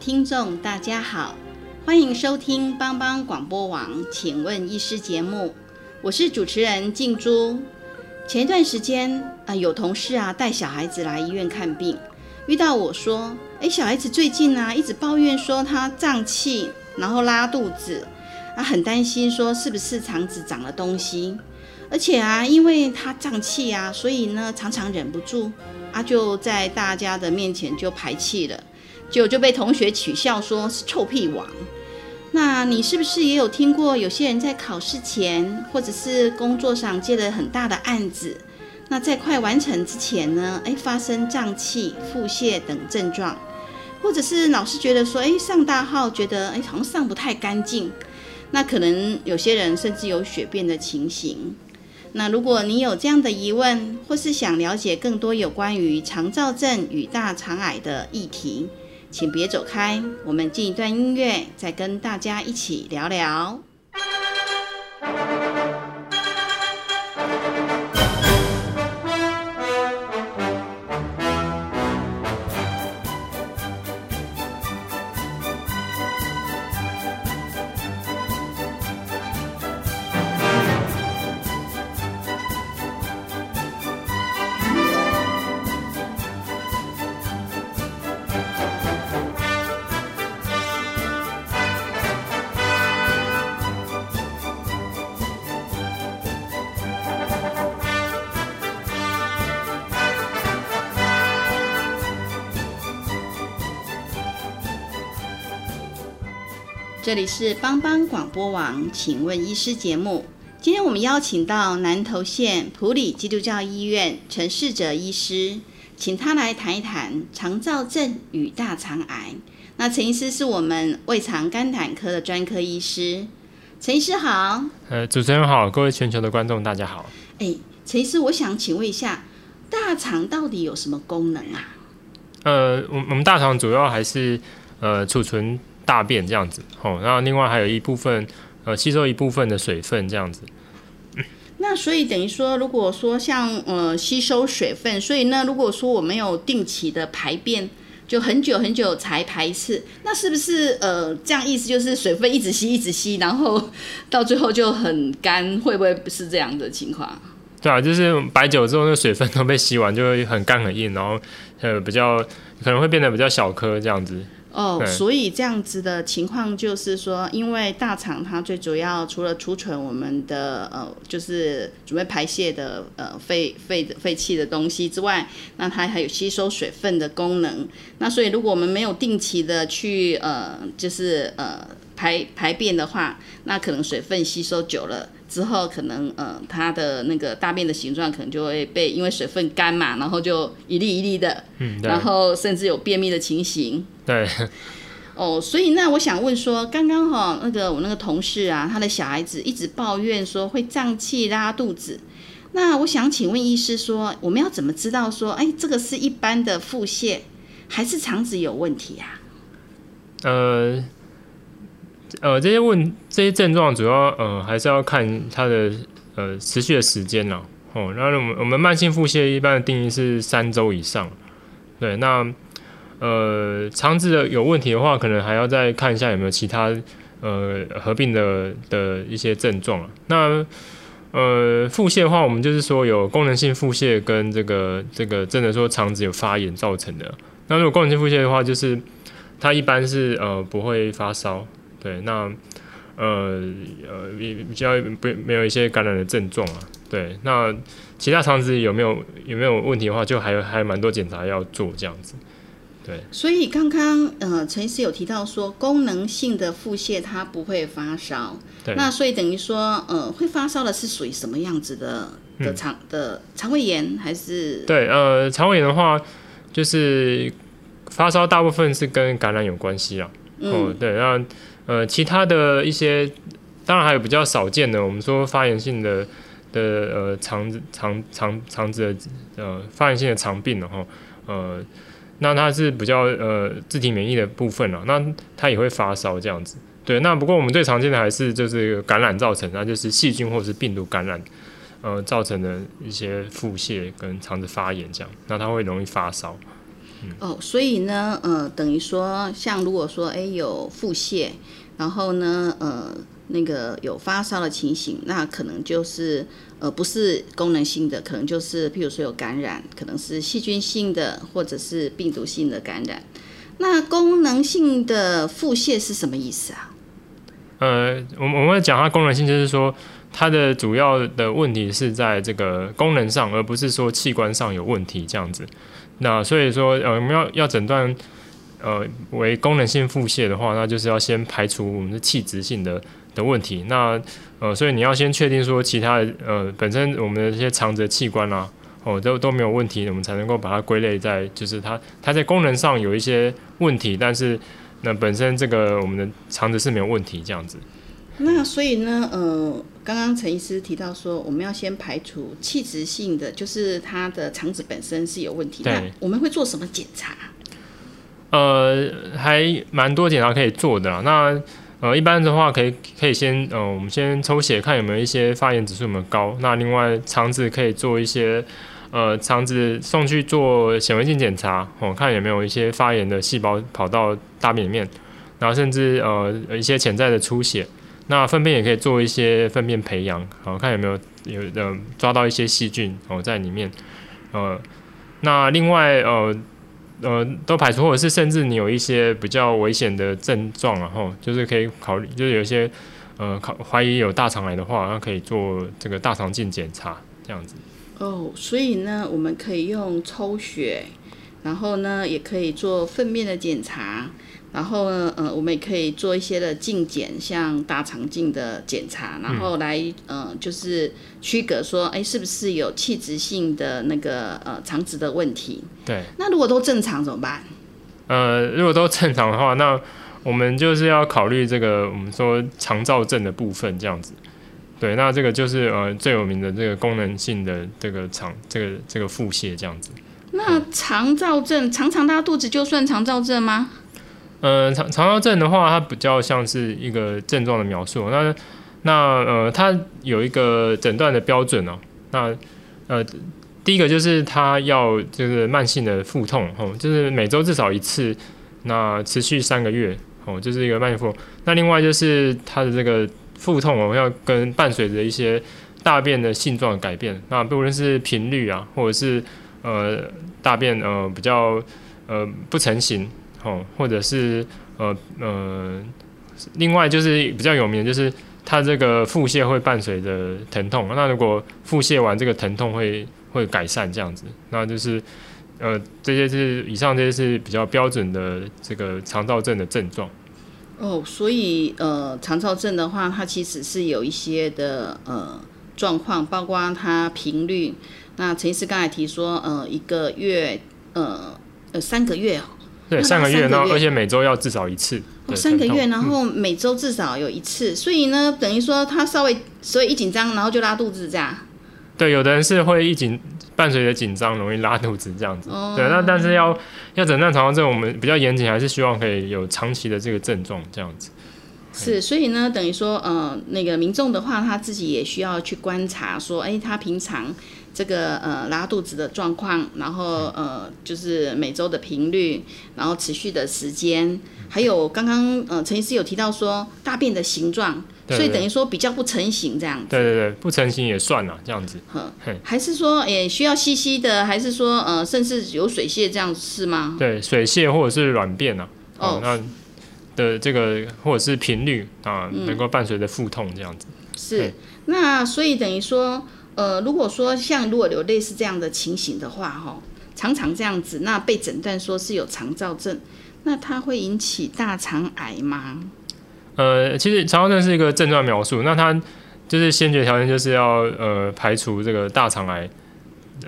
听众大家好，欢迎收听帮帮广播网，请问医师节目，我是主持人静珠。前一段时间啊、有同事啊带小孩子来医院看病，遇到我说，哎，小孩子最近啊一直抱怨说他胀气，然后拉肚子，啊很担心说是不是肠子长了东西，而且啊因为他胀气啊，所以呢常常忍不住啊就在大家的面前就排气了。就就被同学取笑说是臭屁王。那你是不是也有听过有些人在考试前或者是工作上接了很大的案子，那在快完成之前呢，哎，发生胀气、腹泻等症状，或者是老师觉得说，哎，上大号觉得哎好像上不太干净，那可能有些人甚至有血便的情形。那如果你有这样的疑问，或是想了解更多有关于肠燥症与大肠癌的议题，请别走开，我们进一段音乐，再跟大家一起聊聊。这里是帮帮广播网，请问医师节目。今天我们邀请到南投县普里基督教医院陈世哲医师，请他来谈一谈肠燥症与大肠癌。那陈医师是我们胃肠肝胆科的专科医师。陈医师好，呃，主持人好，各位全球的观众大家好。哎，陈医师，我想请问一下，大肠到底有什么功能啊？呃，我我们大肠主要还是呃储存大便这样子，哦，然后另外还有一部分呃吸收一部分的水分这样子。那所以等于说，如果说像呃吸收水分，所以呢，如果说我没有定期的排便，就很久很久才排一次，那是不是呃这样意思就是水分一直吸一直吸，然后到最后就很干，会不会是这样的情况？对啊，就是白酒之后，那水分都被吸完，就会很干很硬，然后呃比较可能会变得比较小颗这样子。哦，所以这样子的情况就是说，因为大肠它最主要除了储存我们的呃，就是准备排泄的呃废废的废弃的东西之外，那它还有吸收水分的功能。那所以如果我们没有定期的去呃，就是呃排排便的话，那可能水分吸收久了。之后可能呃，它的那个大便的形状可能就会被因为水分干嘛，然后就一粒一粒的，嗯，然后甚至有便秘的情形。对，哦，所以那我想问说，刚刚哈那个我那个同事啊，他的小孩子一直抱怨说会胀气、拉肚子。那我想请问医师说，我们要怎么知道说，哎，这个是一般的腹泻，还是肠子有问题啊？呃呃这些问这些症状主要呃还是要看它的呃持续的时间啦。哦，那我们我们慢性腹泻一般的定义是三周以上。对，那呃肠子的有问题的话，可能还要再看一下有没有其他呃合并的的一些症状啊。那呃腹泻的话，我们就是说有功能性腹泻跟这个这个真的说肠子有发炎造成的。那如果功能性腹泻的话，就是它一般是呃不会发烧，对，那呃呃比比较不没有一些感染的症状啊，对，那其他肠子有没有有没有问题的话，就还有还有蛮多检查要做这样子。对，所以刚刚呃陈医师有提到说，功能性的腹泻它不会发烧，对，那所以等于说呃会发烧的是属于什么样子的的肠、的肠胃炎还是？对，呃，肠胃炎的话，就是发烧大部分是跟感染有关系啊。哦，对，那呃其他的一些，当然还有比较少见的，我们说发炎性的的呃肠子肠肠肠子的呃发炎性的肠病然后呃。那它是比较呃自体免疫的部分了，那它也会发烧这样子。对，那不过我们最常见的还是就是感染造成，那就是细菌或者是病毒感染，呃造成的一些腹泻跟肠子发炎这样，那它会容易发烧。嗯、哦，所以呢，呃，等于说像如果说哎有腹泻，然后呢，呃。那个有发烧的情形，那可能就是呃不是功能性的，可能就是譬如说有感染，可能是细菌性的或者是病毒性的感染。那功能性的腹泻是什么意思啊？呃，我们我们讲它功能性，就是说它的主要的问题是在这个功能上，而不是说器官上有问题这样子。那所以说呃我们要要诊断呃为功能性腹泻的话，那就是要先排除我们的器质性的。的问题，那呃，所以你要先确定说其他的呃，本身我们的这些肠子器官啊，哦，都都没有问题，我们才能够把它归类在，就是它它在功能上有一些问题，但是那本身这个我们的肠子是没有问题这样子。那所以呢，呃，刚刚陈医师提到说，我们要先排除器质性的，就是它的肠子本身是有问题。那我们会做什么检查？呃，还蛮多检查可以做的啦。那呃，一般的话可以可以先呃，我们先抽血看有没有一些发炎指数有没有高。那另外肠子可以做一些呃，肠子送去做显微镜检查，哦，看有没有一些发炎的细胞跑到大便里面。然后甚至呃一些潜在的出血。那粪便也可以做一些粪便培养，好看有没有有呃抓到一些细菌哦在里面。呃，那另外呃。呃，都排除，或者是甚至你有一些比较危险的症状，然后就是可以考虑，就是有一些呃，考怀疑有大肠癌的话，那可以做这个大肠镜检查，这样子。哦，所以呢，我们可以用抽血，然后呢，也可以做粪便的检查。然后呢，呃，我们也可以做一些的镜检，像大肠镜的检查，然后来，呃，就是区隔说，哎，是不是有器质性的那个呃肠子的问题？对。那如果都正常怎么办？呃，如果都正常的话，那我们就是要考虑这个我们说肠燥症的部分，这样子。对，那这个就是呃最有名的这个功能性的这个肠这个这个腹泻这样子。那肠燥症常常拉肚子就算肠燥症吗？呃，肠肠道症的话，它比较像是一个症状的描述。那那呃，它有一个诊断的标准哦。那呃，第一个就是它要就是慢性的腹痛哦，就是每周至少一次，那持续三个月哦，就是一个慢性腹痛。那另外就是它的这个腹痛哦，要跟伴随着一些大便的性状改变。那不论是频率啊，或者是呃大便呃比较呃不成形。哦，或者是呃呃，另外就是比较有名的，就是它这个腹泻会伴随着疼痛。那如果腹泻完，这个疼痛会会改善这样子，那就是呃这些是以上这些是比较标准的这个肠道症的症状。哦，所以呃肠道症的话，它其实是有一些的呃状况，包括它频率。那陈医师刚才提说，呃一个月呃呃三个月。对，三个月，然后而且每周要至少一次。三个月，然后每周至少有一次，所以呢，等于说他稍微所以一紧张，然后就拉肚子这样。对，有的人是会一紧伴随着紧张容易拉肚子这样子。对，那但是要要诊断肠道症，我们比较严谨，还是希望可以有长期的这个症状这样子。是，所以呢，等于说，呃，那个民众的话，他自己也需要去观察，说，哎，他平常。这个呃拉肚子的状况，然后呃就是每周的频率，然后持续的时间，还有刚刚呃陈医师有提到说大便的形状，所以等于说比较不成形这样子。对对对，不成形也算了这样子。呵，还是说也需要稀稀的，还是说呃甚至有水泄这样是吗？对，水泄或者是软便啊，哦，那的这个或者是频率啊，能够伴随着腹痛这样子。是，那所以等于说。呃，如果说像如果有类似这样的情形的话，哈，常常这样子，那被诊断说是有肠燥症，那它会引起大肠癌吗？呃，其实肠燥症是一个症状描述，那它就是先决条件就是要呃排除这个大肠癌，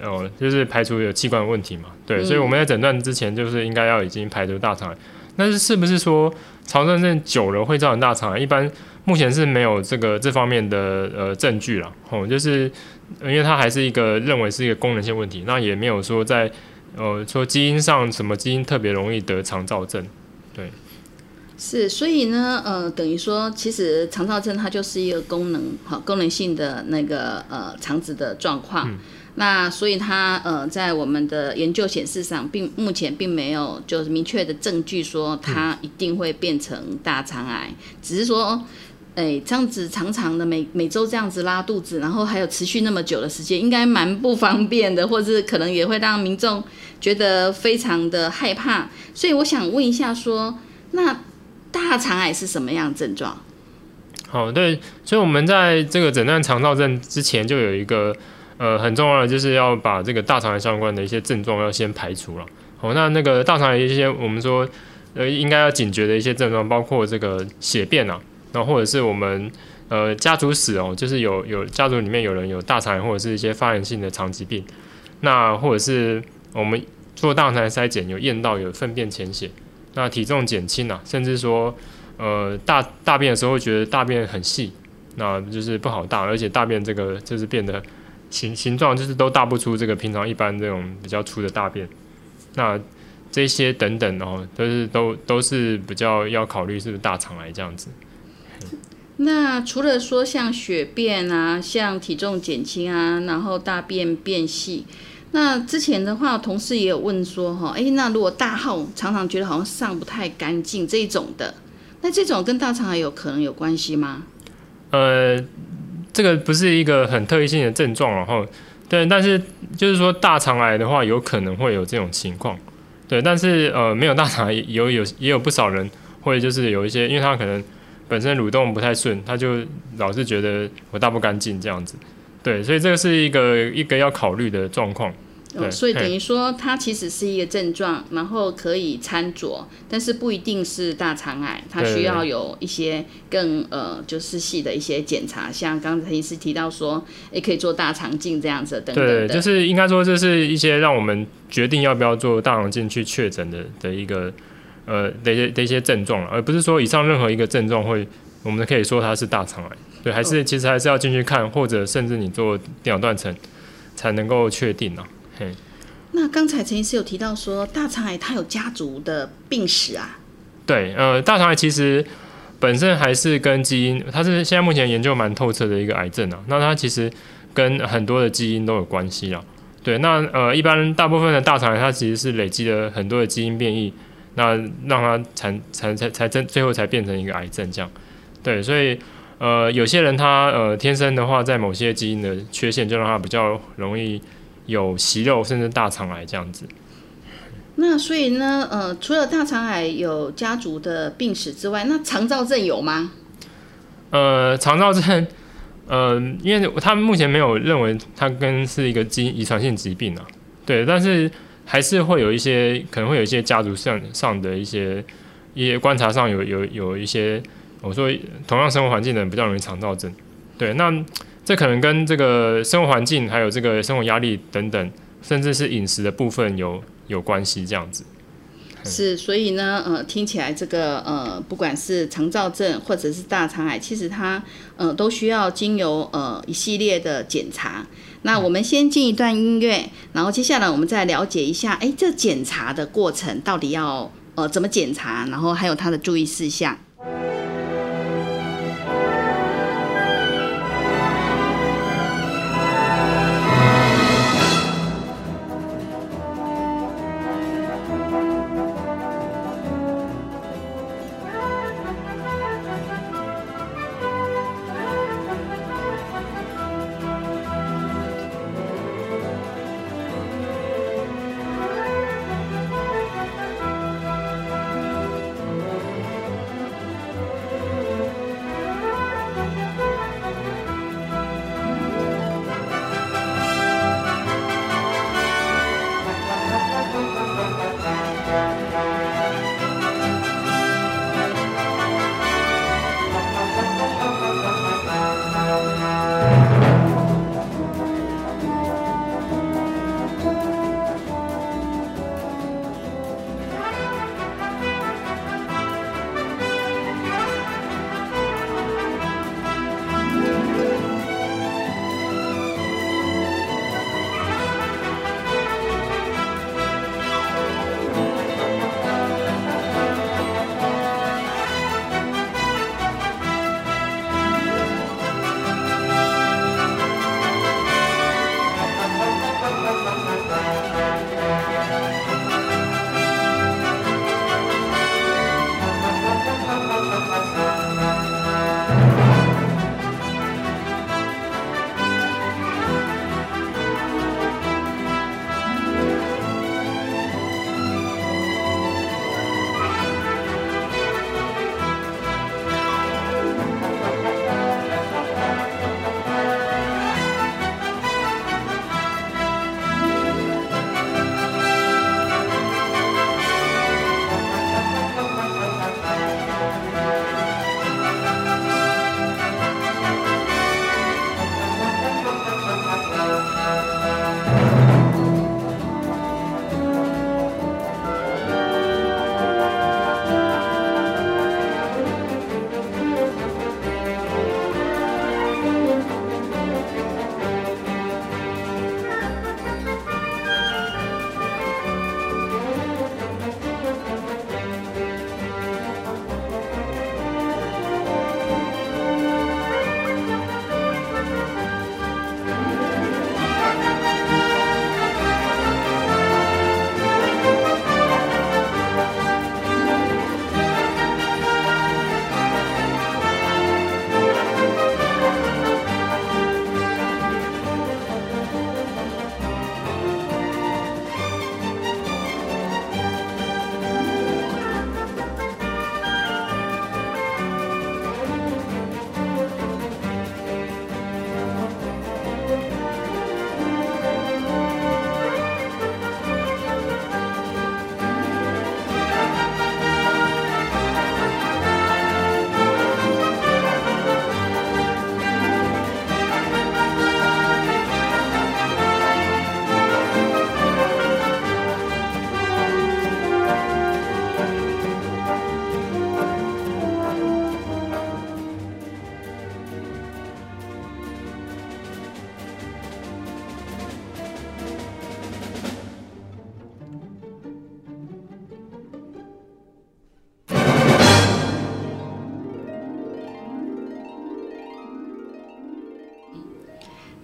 哦、就是排除有器官的问题嘛，对，嗯所以我们在诊断之前就是应该要已经排除大肠癌。但是是不是说肠燥症久了会造成大肠癌？一般目前是没有这个这方面的呃证据了，哦，就是因为它还是一个认为是一个功能性问题，那也没有说在呃说基因上什么基因特别容易得肠燥症。对是，所以呢，呃，等于说，其实肠燥症它就是一个功能，好功能性的那个呃肠子的状况。那所以它呃在我们的研究显示上，并目前并没有就是明确的证据说它一定会变成大肠癌，只是说。哎，这样子长长的每每周这样子拉肚子，然后还有持续那么久的时间，应该蛮不方便的，或者是可能也会让民众觉得非常的害怕。所以我想问一下说那大肠癌是什么样症状？好，对，所以我们在这个诊断肠道症之前，就有一个呃很重要的，就是要把这个大肠癌相关的一些症状要先排除了。好，那那个大肠癌一些我们说呃应该要警觉的一些症状，包括这个血便啊，然后或者是我们呃家族史哦，就是有有家族里面有人有大肠癌或者是一些发炎性的肠疾病，那或者是我们做大肠癌筛检有验到有粪便潜血，那体重减轻啊，甚至说。呃，大大便的时候会觉得大便很细，那就是不好大，而且大便这个就是变得形形状就是都大不出这个平常一般这种比较粗的大便，那这些等等哦，都是都都是比较要考虑是不是大肠癌这样子。那除了说像血便啊，像体重减轻啊，然后大便变细，那之前的话，同事也有问说哈，诶，那如果大号常常觉得好像上不太干净这种的，那这种跟大肠癌有可能有关系吗？呃，这个不是一个很特异性的症状，然后对，但是就是说大肠癌的话，有可能会有这种情况，对，但是呃，没有大肠癌有有也有不少人会就是有一些，因为他可能本身蠕动不太顺，他就老是觉得我大不干净这样子，对，所以这个是一个一个要考虑的状况。哦，对所以等于说它其实是一个症状，然后可以参酌，但是不一定是大肠癌，它需要有一些更呃就是细的一些检查，像刚才医师提到说，也可以做大肠镜这样子等等对，就是应该说这是一些让我们决定要不要做大肠镜去确诊的的一个呃的一些的一些症状了，而不是说以上任何一个症状会我们可以说它是大肠癌。对，还是其实还是要进去看，或者甚至你做电脑断层才能够确定啊。嘿，那刚才陈医师有提到说，大肠癌它有家族的病史啊，对，呃，大肠癌其实本身还是跟基因，它是现在目前研究蛮透彻的一个癌症啊。那它其实跟很多的基因都有关系啊。对，那呃，一般大部分的大肠癌它其实是累积了很多的基因变异，那让它才才才才真最后才变成一个癌症这样。对，所以呃，有些人他呃天生的话，在某些基因的缺陷，就让他比较容易有息肉甚至大肠癌这样子。那所以呢，呃，除了大肠癌有家族的病史之外，那肠燥症有吗？呃，肠燥症，呃，因为他们目前没有认为它跟是一个基因遗传性疾病啊，对，但是还是会有一些可能会有一些家族上上的一些一些观察上有有有一些，我说同样生活环境的人比较容易肠燥症，对，那这可能跟这个生活环境还有这个生活压力等等，甚至是饮食的部分有有关系这样子。是，所以呢，呃，听起来这个呃，不管是肠燥症或者是大肠癌，其实它呃都需要经由呃一系列的检查。那我们先进一段音乐，然后接下来我们再了解一下，哎，这检查的过程到底要呃怎么检查，然后还有它的注意事项。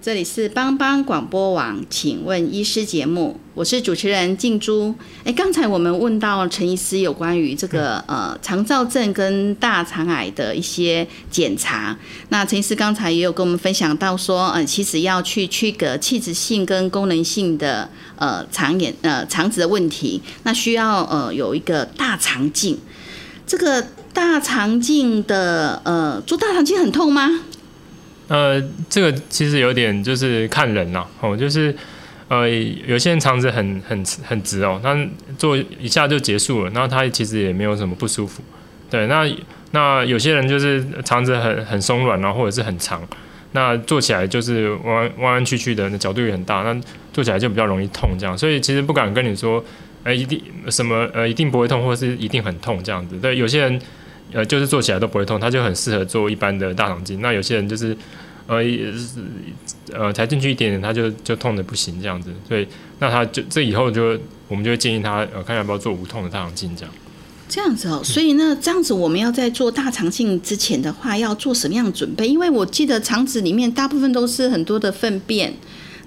这里是帮帮广播网，请问医师节目，我是主持人静珠。哎，刚才我们问到陈医师有关于这个呃肠燥症跟大肠癌的一些检查，那陈医师刚才也有跟我们分享到说，呃，其实要去区隔器质性跟功能性的呃肠炎呃肠子的问题，那需要呃有一个大肠镜。这个大肠镜的呃做大肠镜很痛吗？呃，这个其实有点就是看人呐，哦，就是呃，有些人肠子很很很直哦，那做一下就结束了，那他其实也没有什么不舒服，对，那那有些人就是肠子很很松软啊，或者是很长，那做起来就是弯弯弯曲曲的，那角度也很大，那做起来就比较容易痛这样，所以其实不敢跟你说，呃，一定什么呃一定不会痛，或者是一定很痛这样子，对，有些人。呃，就是做起来都不会痛，他就很适合做一般的大肠镜。那有些人就是，呃，呃，才进去一点点，他就就痛的不行这样子。所以，那他就这以后就我们就会建议他，呃，看要不要做无痛的大肠镜这样。这样子哦，所以呢，这样子我们要在做大肠镜之前的话，要做什么样的准备？因为我记得肠子里面大部分都是很多的粪便，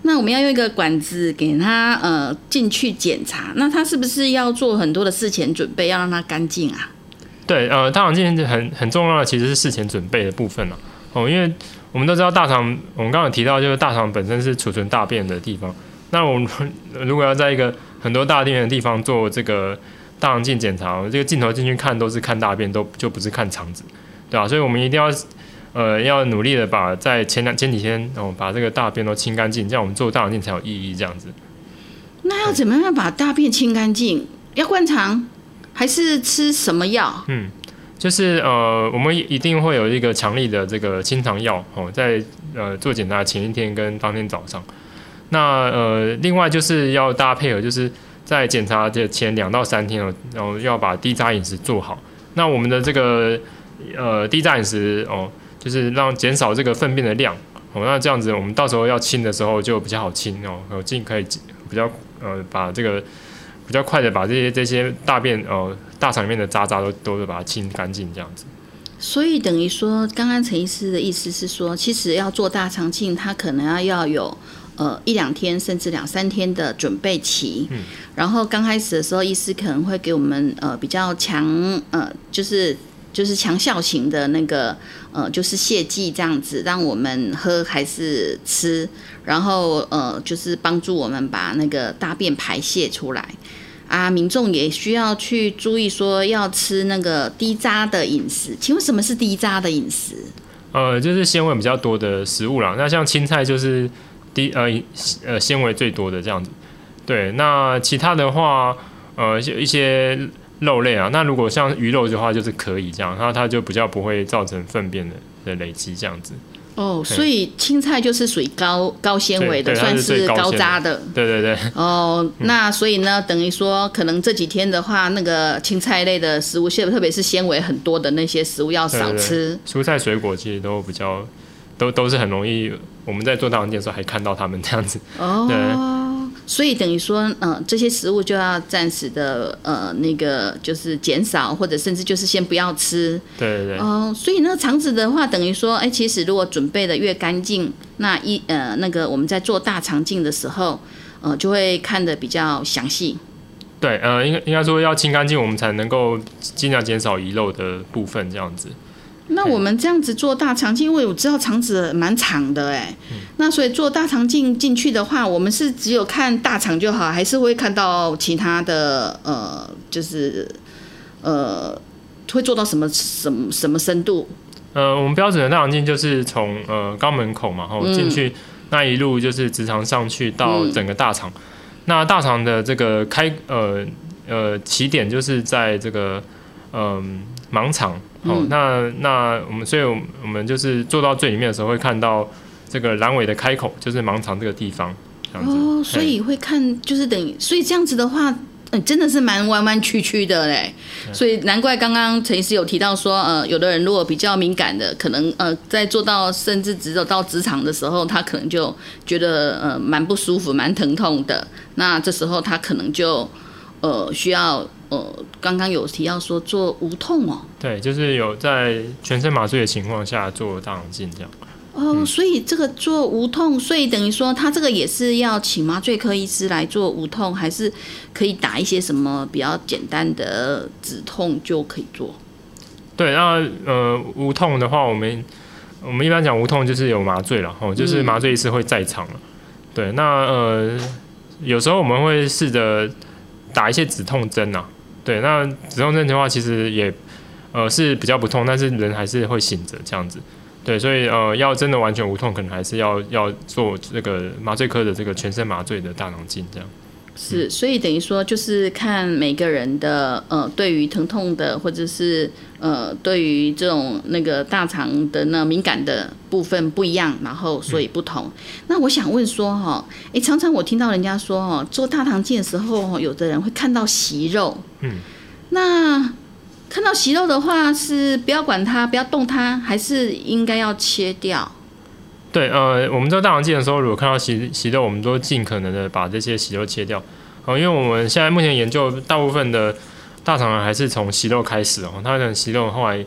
那我们要用一个管子给他呃进去检查，那他是不是要做很多的事前准备，要让它干净啊？对，呃，大肠镜很很重要的其实是事前准备的部分了哦，因为我们都知道大肠，我们刚刚提到就是大肠本身是储存大便的地方，那我们 如果要在一个很多大便的地方做这个大肠镜检查，这个镜头进去看都是看大便，都就不是看肠子，对吧？所以我们一定要呃要努力的把在前两前几天哦把这个大便都清干净，这样我们做大肠镜才有意义，这样子。那要怎么样把大便清干净？要灌肠？还是吃什么药？嗯，就是呃，我们一定会有一个强力的这个清肠药哦，在呃做检查前一天跟当天早上。那呃，另外就是要大家配合，就是在检查的前两到三天哦，然后要把低渣饮食做好。那我们的这个呃低渣饮食哦，就是让减少这个粪便的量哦，那这样子我们到时候要清的时候就比较好清哦，有尽可以比较呃把这个。比较快的把这些这些大便呃大肠里面的渣渣都都是把它清干净这样子。所以等于说，刚刚陈医师的意思是说，其实要做大肠镜，他可能要要有呃一两天甚至两三天的准备期。嗯。然后刚开始的时候，医师可能会给我们呃比较强呃就是。就是强效型的那个，呃，就是泻剂这样子，让我们喝还是吃，然后呃，就是帮助我们把那个大便排泄出来。啊，民众也需要去注意说要吃那个低渣的饮食。请问什么是低渣的饮食？呃，就是纤维比较多的食物啦。那像青菜就是低呃呃纤维最多的这样子。对，那其他的话，呃，一些。肉类啊，那如果像鱼肉的话，就是可以这样，那它就比较不会造成粪便的的累积这样子。哦，所以青菜就是属于高高纤维的，算是高渣的。对对对。哦，那所以呢，等于说可能这几天的话，那个青菜类的食物，特别是纤维很多的那些食物要少吃。蔬菜水果其实都比较，都都是很容易，我们在做大肠镜的时候还看到他们这样子。哦。所以等于说，嗯，这些食物就要暂时的，呃，那个就是减少，或者甚至就是先不要吃。对对对。哦，所以那肠子的话，等于说，哎，其实如果准备的越干净，那一呃，那个我们在做大肠镜的时候，呃，就会看得比较详细。对，呃，应该应该说要清干净，我们才能够尽量减少遗漏的部分，这样子。那我们这样子做大肠镜，因为我知道肠子蛮长的哎，那所以做大肠镜进去的话，我们是只有看大肠就好，还是会看到其他的呃，就是呃，会做到什么什么什么深度？呃，我们标准的大肠镜就是从呃肛门口嘛，然后进去那一路就是直肠上去到整个大肠。那大肠的这个开呃呃起点就是在这个嗯盲肠。哦，那那我们所以，我们就是做到最里面的时候，会看到这个阑尾的开口，就是盲肠这个地方。哦，所以会看，就是等于，所以这样子的话，嗯，真的是蛮弯弯曲曲的嘞。所以难怪刚刚陈医师有提到说，呃，有的人如果比较敏感的，可能呃，在做到甚至只有到职场的时候，他可能就觉得呃蛮不舒服、蛮疼痛的。那这时候他可能就呃需要。呃，刚刚有提到说做无痛哦，对，就是有在全身麻醉的情况下做大肠镜这样。哦，所以这个做无痛，所以等于说他这个也是要请麻醉科医师来做无痛，还是可以打一些什么比较简单的止痛就可以做？对，那呃无痛的话，我们我们一般讲无痛就是有麻醉了，哦，就是麻醉医师会在场了。对，那呃有时候我们会试着打一些止痛针呐。对，那止痛针的话，其实也呃是比较不痛，但是人还是会醒着这样子。对，所以呃，要真的完全无痛，可能还是要要做这个麻醉科的这个全身麻醉的大脑镜这样。是，所以等于说就是看每个人的呃，对于疼痛的或者是呃，对于这种那个大肠的那敏感的部分不一样，然后所以不同。那我想问说哈，哎，常常我听到人家说哦，做大肠镜的时候，有的人会看到息肉，嗯，那。看到息肉的话，是不要管它，不要动它，还是应该要切掉？对，呃，我们做大肠镜的时候，如果看到息息肉，我们都尽可能的把这些息肉切掉。哦，因为我们现在目前研究，大部分的大肠癌还是从息肉开始哦，它的息肉后来，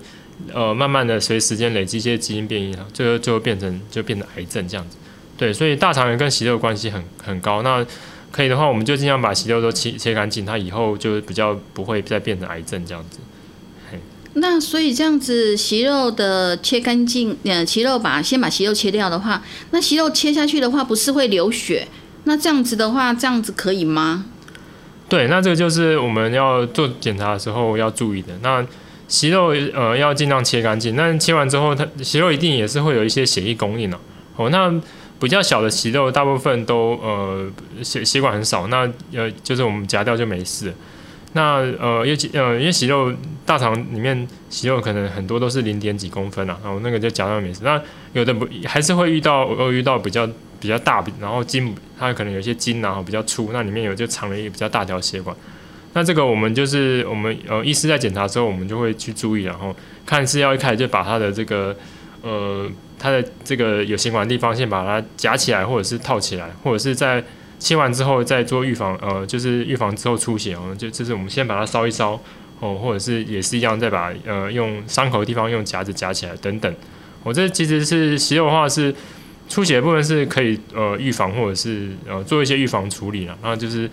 呃，慢慢的随时间累积一些基因变异了，最后就变成就变成癌症这样子。对，所以大肠癌跟息肉关系很很高。那可以的话，我们就尽量把息肉都切切干净，它以后就比较不会再变成癌症这样子。那所以这样子息肉的切干净，呃，息肉把先把息肉切掉的话，那息肉切下去的话，不是会流血？那这样子的话，这样子可以吗？对，那这个就是我们要做检查的时候要注意的。那息肉呃要尽量切干净，那切完之后，它息肉一定也是会有一些血液供应了。哦，那比较小的息肉，大部分都呃血血管很少，那呃就是我们夹掉就没事。那呃，因为呃，因为息肉大肠里面息肉可能很多都是零点几公分啊，然后那个就夹到没事。那有的不还是会遇到，呃，遇到比较比较大，然后筋它可能有些筋然后比较粗，那里面有就藏了一个比较大条血管。那这个我们就是我们呃医师在检查之后，我们就会去注意，然后看是要一开始就把它的这个呃它的这个有血管的地方先把它夹起来，或者是套起来，或者是在。切完之后再做预防，呃，就是预防之后出血哦，就就是我们先把它烧一烧哦，或者是也是一样，再把呃用伤口的地方用夹子夹起来等等。我这其实是息肉的话是出血的部分是可以呃预防或者是呃做一些预防处理了。然后就是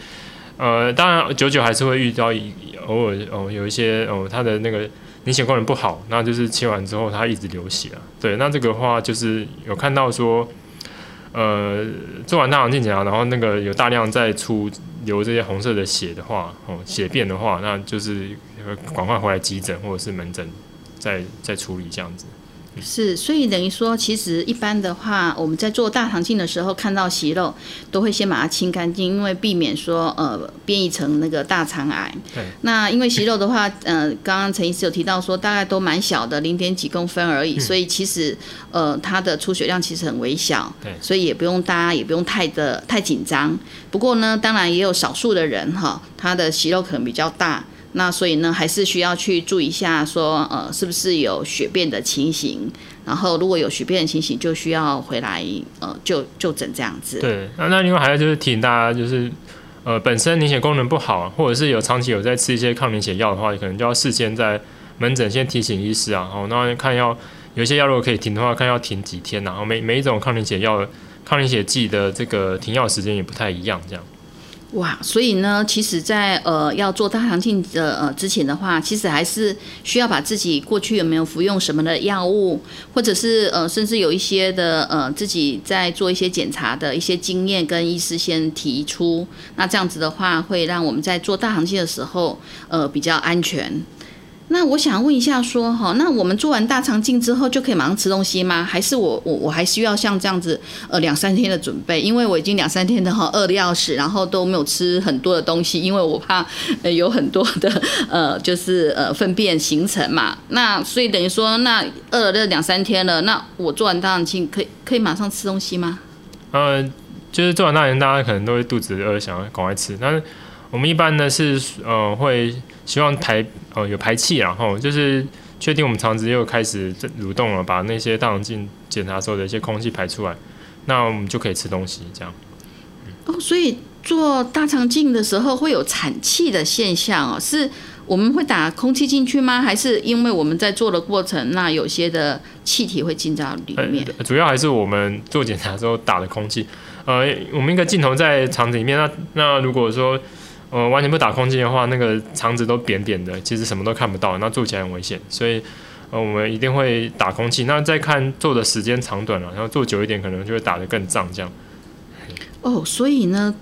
呃当然久久还是会遇到一偶尔哦有一些哦它的那个凝血功能不好，那就是切完之后它一直流血啊。对，那这个话就是有看到说。呃，做完大肠镜检查，然后那个有大量在出流这些红色的血的话，哦，血便的话，那就是赶快回来急诊或者是门诊，再再处理这样子。是，所以等于说，其实一般的话，我们在做大肠镜的时候看到息肉，都会先把它清干净，因为避免说呃变异成那个大肠癌。对。那因为息肉的话，呃，刚刚陈医师有提到说，大概都蛮小的，零点几公分而已，所以其实呃它的出血量其实很微小。对。所以也不用大家也不用太的太紧张。不过呢，当然也有少数的人哈，他的息肉可能比较大。那所以呢，还是需要去注意一下，说呃，是不是有血便的情形？然后如果有血便的情形，就需要回来呃就就诊这样子。对，那那另外还有就是提醒大家，就是呃本身凝血功能不好，或者是有长期有在吃一些抗凝血药的话，可能就要事先在门诊先提醒医师啊，哦，那看要有些药如果可以停的话，看要停几天，然后每每一种抗凝血药、抗凝血剂的这个停药时间也不太一样，这样。哇，所以呢，其实，在呃要做大肠镜的呃之前的话，其实还是需要把自己过去有没有服用什么的药物，或者是呃甚至有一些的呃自己在做一些检查的一些经验跟医师先提出，那这样子的话，会让我们在做大肠镜的时候呃比较安全。那我想问一下，说哈，那我们做完大肠镜之后就可以马上吃东西吗？还是我我我还需要像这样子呃两三天的准备？因为我已经两三天的哈饿的要死，然后都没有吃很多的东西，因为我怕呃有很多的 呃就是呃粪便形成嘛。那所以等于说，那饿了这两三天了，那我做完大肠镜可以可以马上吃东西吗？呃，就是做完大肠，大家可能都会肚子饿，想要赶快吃，但是。我们一般呢是呃会希望排呃有排气，然后就是确定我们肠子又开始蠕动了，把那些大肠镜检查时候的一些空气排出来，那我们就可以吃东西这样。哦，所以做大肠镜的时候会有产气的现象哦，是我们会打空气进去吗？还是因为我们在做的过程，那有些的气体会进到里面？呃主要还是我们做检查时候打的空气。呃，我们一个镜头在肠子里面，那那如果说呃完全不打空气的话，那个肠子都扁扁的，其实什么都看不到，那做起来很危险。所以呃我们一定会打空气。那再看做的时间长短了，然后做久一点，可能就会打得更胀这样。哦，所以呢，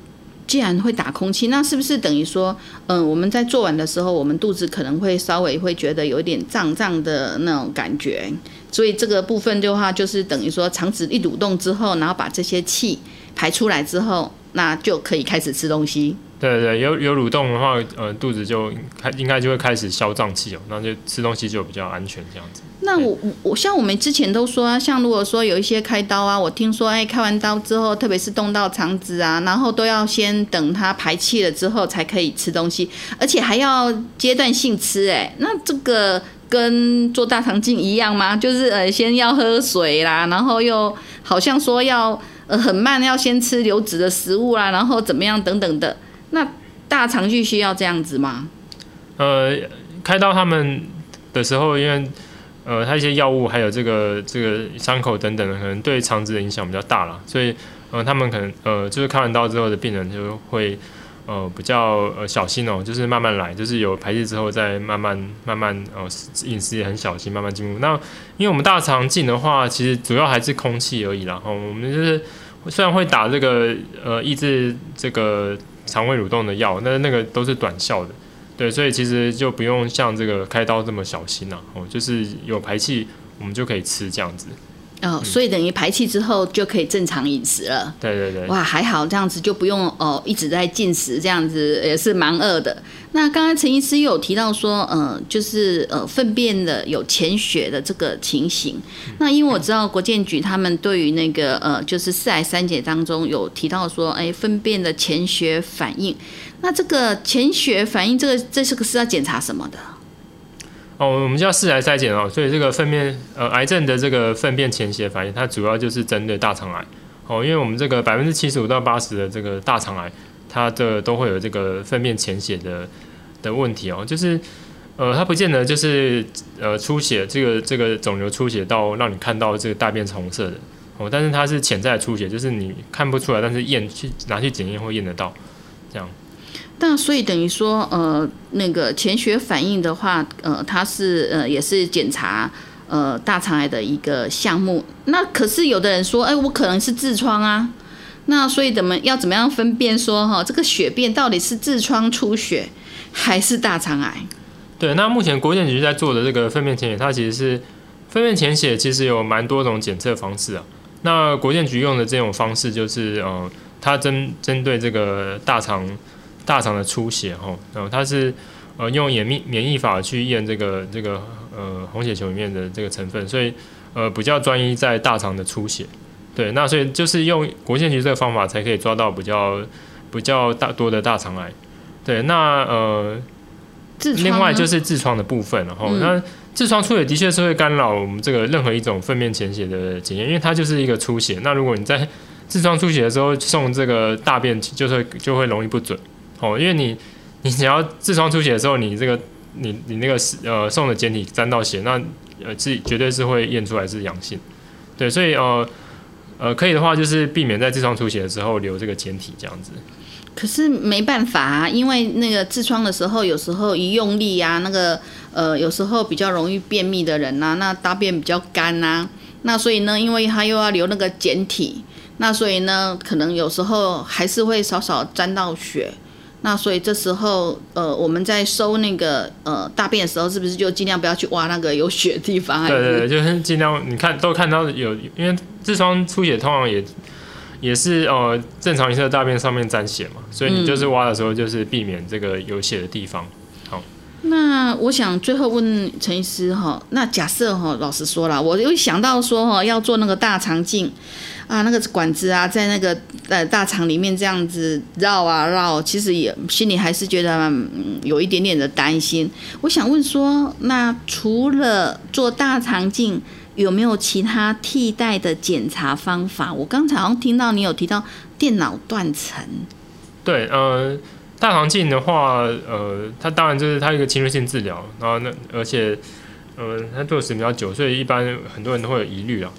既然会打空气，那是不是等于说，嗯、我们在做完的时候，我们肚子可能会稍微会觉得有一点胀胀的那种感觉？所以这个部分的话，就是等于说肠子一蠕动之后，然后把这些气排出来之后，那就可以开始吃东西。对对对，有有蠕动的话，呃，肚子就开应该就会开始消胀气哦，那就吃东西就比较安全这样子。那我我我像我们之前都说啊，像如果说有一些开刀啊，我听说哎开完刀之后，特别是动到肠子啊，然后都要先等它排气了之后才可以吃东西，而且还要阶段性吃哎，那这个跟做大肠镜一样吗？就是呃先要喝水啦，然后又好像说要呃很慢要先吃流质的食物啦，然后怎么样等等的，那大肠镜需要这样子吗？呃，开刀他们的时候，因为呃，它一些药物还有这个这个伤口等等的，可能对肠子的影响比较大啦，所以呃，他们可能呃，就是开完刀之后的病人就会呃比较呃小心哦，就是慢慢来，就是有排气之后再慢慢慢慢呃饮食也很小心，慢慢进入。那因为我们大肠镜的话，其实主要还是空气而已啦，哦，我们就是虽然会打这个呃抑制这个肠胃蠕动的药，那那个都是短效的。对，所以其实就不用像这个开刀这么小心啦、哦，就是有排气，我们就可以吃这样子。哦，所以等于排气之后就可以正常饮食了。对对对，哇，还好这样子就不用哦一直在进食，这样子也是蛮饿的。那刚刚陈医师有提到说，呃，就是呃粪便的有潜血的这个情形。那因为我知道国建局他们对于那个呃就是四癌三检当中有提到说，哎，粪便的潜血反应。那这个潜血反应，这个这是个是要检查什么的？哦，我们叫四癌筛检哦，所以这个粪便呃癌症的这个粪便潜血反应，它主要就是针对大肠癌哦，因为我们这个百分之七十五到八十的这个大肠癌，它的都会有这个粪便潜血的的问题哦，就是呃它不见得就是呃出血这个这个肿瘤出血到让你看到这个大便是红色的哦，但是它是潜在的出血，就是你看不出来，但是验去拿去检验会验得到这样。那所以等于说，呃，那个潜血反应的话，呃，它是呃也是检查呃大肠癌的一个项目。那可是有的人说，哎，我可能是痔疮啊。那所以怎么要怎么样分辨说哈，这个血便到底是痔疮出血还是大肠癌？对，那目前国健局在做的这个粪便潜血，它其实是粪便潜血，其实有蛮多种检测方式啊。那国健局用的这种方式就是，呃，它针针对这个大肠大肠的出血哈，然后它是呃用免疫免疫法去验这个这个呃红血球里面的这个成分，所以呃比较专一在大肠的出血。对，那所以就是用国健局这个方法才可以抓到比较比较大多的大肠癌。对，那呃。痔另外就是痔疮的部分，然后、嗯那痔疮出血的确是会干扰我们这个任何一种粪便潜血的检验，因为它就是一个出血。那如果你在痔疮出血的时候送这个大便，就是会就会容易不准哦，因为你你只要痔疮出血的时候，你这个你你那个呃送的检体沾到血，那呃是绝对是会验出来是阳性。对，所以呃呃可以的话，就是避免在痔疮出血的时候留这个检体这样子。可是没办法啊，因为那个痔疮的时候，有时候一用力啊，那个呃，有时候比较容易便秘的人呐、那大便比较干呐、那所以呢，因为他又要留那个碱体，那所以呢，可能有时候还是会少少沾到血。那所以这时候，呃，我们在收那个呃大便的时候，是不是就尽量不要去挖那个有血的地方？对对对，就是尽量你看都看到有，因为痔疮出血通常也也是呃正常一次的大便上面沾血嘛，所以你就是挖的时候就是避免这个有血的地方。好那我想最后问陈医师哈，那假设哈，老实说了，我又想到说哈，要做那个大肠镜啊，那个管子啊，在那个呃大肠里面这样子绕啊绕，其实也心里还是觉得嗯有一点点的担心。我想问说，那除了做大肠镜，有没有其他替代的检查方法？我刚才好像听到你有提到电脑断层，对，呃，大肠镜的话，呃，它当然就是它一个侵略性治疗，然后那而且，呃，它做的时间比较久，所以一般很多人都会有疑虑啊。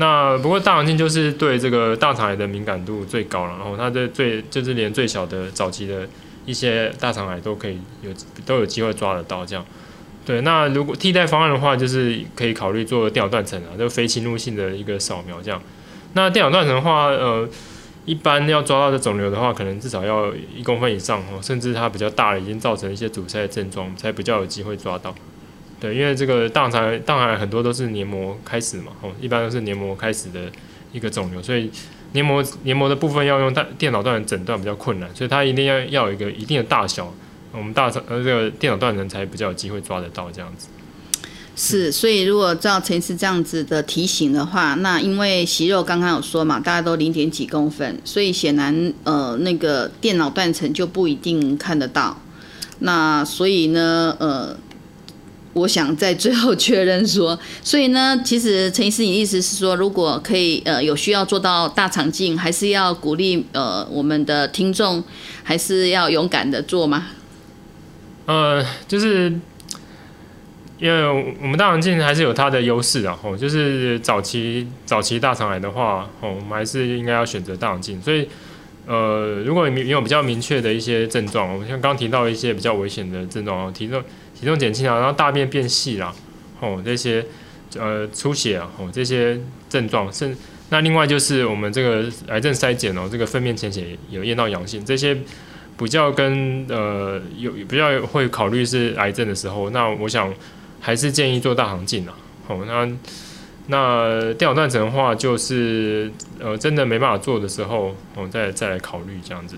那不过大肠镜就是对这个大肠癌的敏感度最高了，然后它的最就是连最小的早期的一些大肠癌都可以有都有机会抓得到这样。对，那如果替代方案的话，就是可以考虑做电脑断层啊，就非侵入性的一个扫描这样。那电脑断层的话，呃，一般要抓到的肿瘤的话，可能至少要一公分以上哦，甚至它比较大了，已经造成一些阻塞的症状，才比较有机会抓到。对，因为这个大肠，大肠很多都是黏膜开始嘛，哦，一般都是黏膜开始的一个肿瘤，所以黏膜黏膜的部分要用电电脑断层诊断比较困难，所以它一定要要有一个一定的大小，我们大肠呃这个电脑断层才比较有机会抓得到这样子。是，所以如果照陈医师这样子的提醒的话，那因为息肉刚刚有说嘛，大家都零点几公分，所以显然呃那个电脑断层就不一定看得到。那所以呢，呃。我想在最后确认说，所以呢，其实陈医师，你意思是说，如果可以，呃，有需要做到大肠镜，还是要鼓励呃我们的听众，还是要勇敢的做吗？呃，就是因为我们大肠镜还是有它的优势啊，吼，就是早期早期大肠癌的话，哦，我们还是应该要选择大肠镜。所以，呃，如果你有比较明确的一些症状，我们像刚提到一些比较危险的症状，体重。体重减轻啊，然后大便变细啦，哦，这些呃出血啊，哦这些症状，甚那另外就是我们这个癌症筛检哦，这个粪便潜血有验到阳性，这些比较跟呃有比较会考虑是癌症的时候，那我想还是建议做大肠镜啊，哦那那电脑断层的话，就是呃真的没办法做的时候，哦再再来考虑这样子。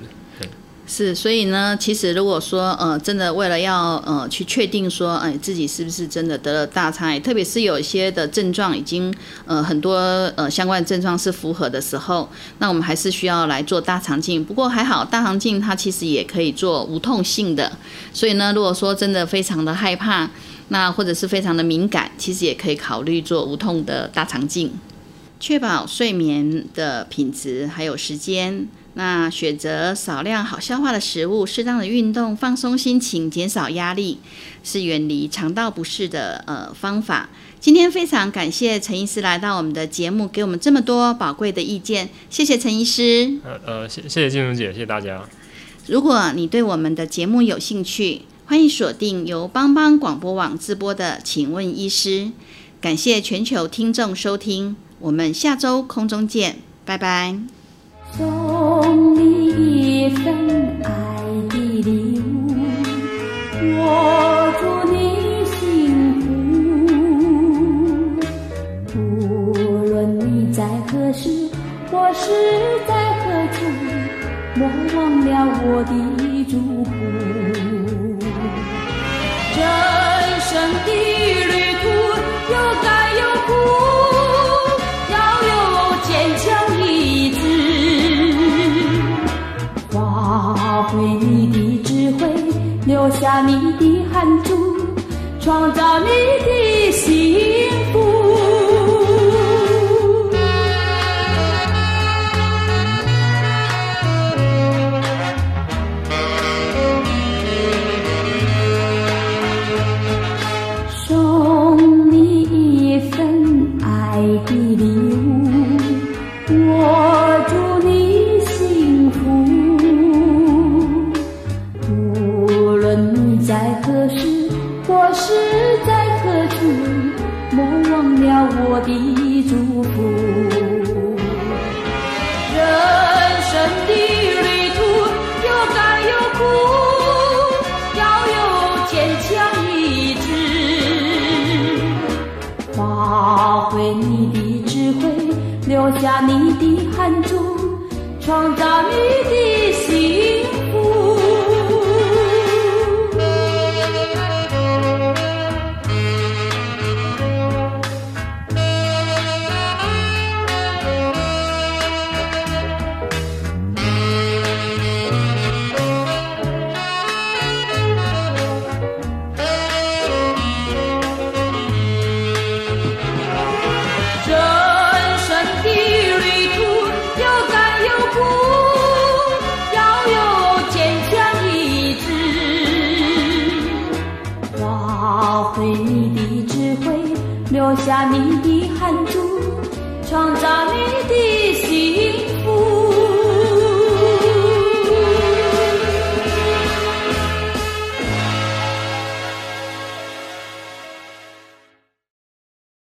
是，所以呢，其实如果说，呃，真的为了要，呃，去确定说，哎，自己是不是真的得了大肠癌，特别是有一些的症状已经，呃，很多，呃，相关的症状是符合的时候，那我们还是需要来做大肠镜。不过还好，大肠镜它其实也可以做无痛性的，所以呢，如果说真的非常的害怕，那或者是非常的敏感，其实也可以考虑做无痛的大肠镜，确保睡眠的品质还有时间。那选择少量好消化的食物，适当的运动，放松心情，减少压力，是远离肠道不适的呃方法。今天非常感谢陈医师来到我们的节目，给我们这么多宝贵的意见，谢谢陈医师。呃呃，谢谢谢金荣姐，谢谢大家。如果你对我们的节目有兴趣，欢迎锁定由帮帮广播网直播的《请问医师》。感谢全球听众收听，我们下周空中见，拜拜。送你一创造你的